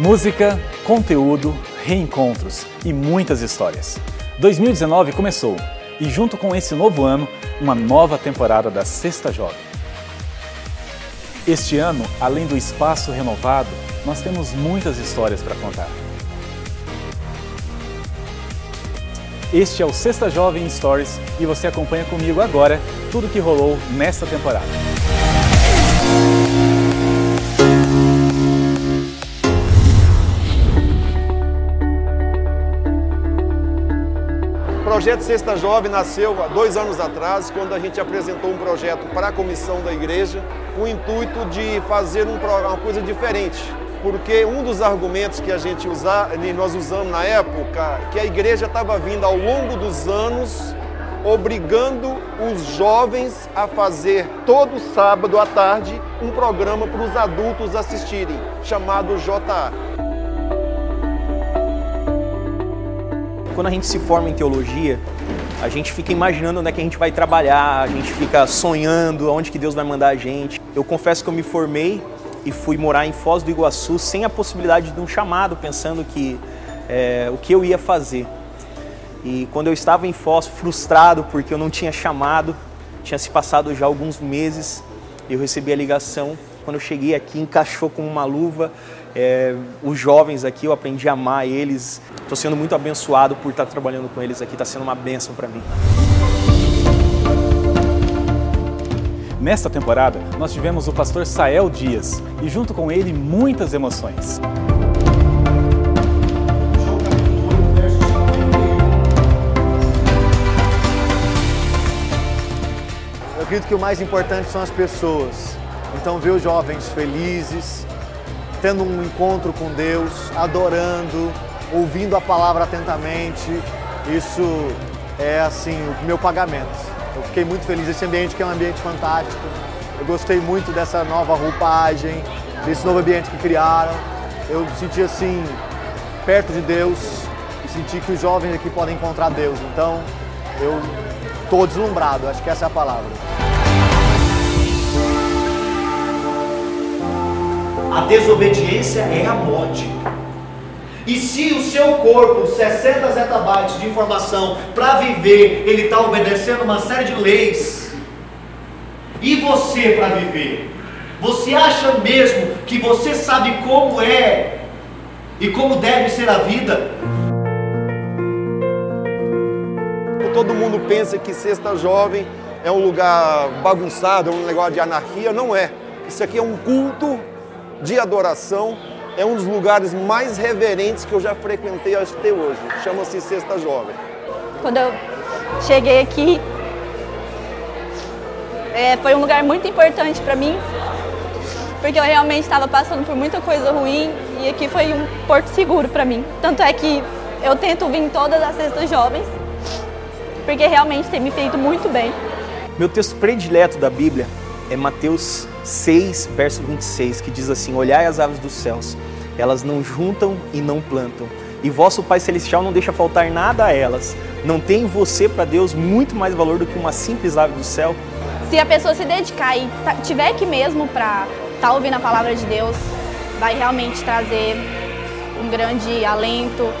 Música, conteúdo, reencontros e muitas histórias. 2019 começou e, junto com esse novo ano, uma nova temporada da Sexta Jovem. Este ano, além do espaço renovado, nós temos muitas histórias para contar. Este é o Sexta Jovem Stories e você acompanha comigo agora tudo que rolou nesta temporada. Projeto Sexta Jovem nasceu há dois anos atrás, quando a gente apresentou um projeto para a comissão da igreja, com o intuito de fazer um, uma coisa diferente. Porque um dos argumentos que a gente usa, nós usamos na época, que a igreja estava vindo ao longo dos anos obrigando os jovens a fazer todo sábado à tarde um programa para os adultos assistirem, chamado JA. Quando a gente se forma em teologia, a gente fica imaginando onde é que a gente vai trabalhar, a gente fica sonhando aonde que Deus vai mandar a gente. Eu confesso que eu me formei e fui morar em Foz do Iguaçu sem a possibilidade de um chamado, pensando que é, o que eu ia fazer. E quando eu estava em Foz, frustrado porque eu não tinha chamado, tinha se passado já alguns meses, eu recebi a ligação. Quando eu cheguei aqui, encaixou como uma luva. É, os jovens aqui, eu aprendi a amar eles. Estou sendo muito abençoado por estar trabalhando com eles aqui, está sendo uma bênção para mim. Nesta temporada, nós tivemos o pastor Sael Dias e, junto com ele, muitas emoções. Eu acredito que o mais importante são as pessoas. Então, ver os jovens felizes, tendo um encontro com Deus, adorando, ouvindo a palavra atentamente, isso é assim o meu pagamento. Eu fiquei muito feliz esse ambiente que é um ambiente fantástico. Eu gostei muito dessa nova roupagem, desse novo ambiente que criaram. Eu me senti assim perto de Deus e senti que os jovens aqui podem encontrar Deus. Então, eu estou deslumbrado, acho que essa é a palavra. A desobediência é a morte. E se o seu corpo, 60 zettabytes de informação para viver, ele está obedecendo uma série de leis, e você para viver, você acha mesmo que você sabe como é e como deve ser a vida? Todo mundo pensa que Sexta Jovem é um lugar bagunçado, é um negócio de anarquia. Não é. Isso aqui é um culto de adoração. É um dos lugares mais reverentes que eu já frequentei até hoje. Chama-se Sexta Jovem. Quando eu cheguei aqui, é, foi um lugar muito importante para mim, porque eu realmente estava passando por muita coisa ruim e aqui foi um porto seguro para mim. Tanto é que eu tento vir em todas as Sextas Jovens, porque realmente tem me feito muito bem. Meu texto predileto da Bíblia é Mateus 6, verso 26, que diz assim: Olhai as aves dos céus, elas não juntam e não plantam, e vosso Pai Celestial não deixa faltar nada a elas. Não tem você para Deus muito mais valor do que uma simples ave do céu? Se a pessoa se dedicar e tiver aqui mesmo para estar tá ouvindo a palavra de Deus, vai realmente trazer um grande alento,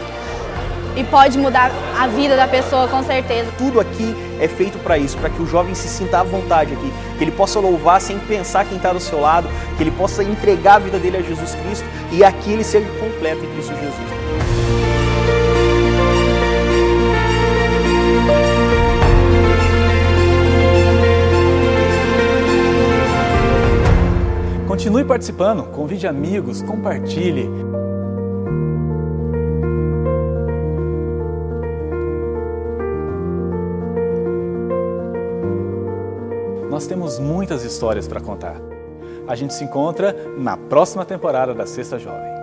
e pode mudar a vida da pessoa com certeza. Tudo aqui é feito para isso, para que o jovem se sinta à vontade aqui, que ele possa louvar sem pensar quem está do seu lado, que ele possa entregar a vida dele a Jesus Cristo e aqui ele seja completo em Cristo Jesus. Continue participando, convide amigos, compartilhe. Nós temos muitas histórias para contar. A gente se encontra na próxima temporada da Sexta Jovem.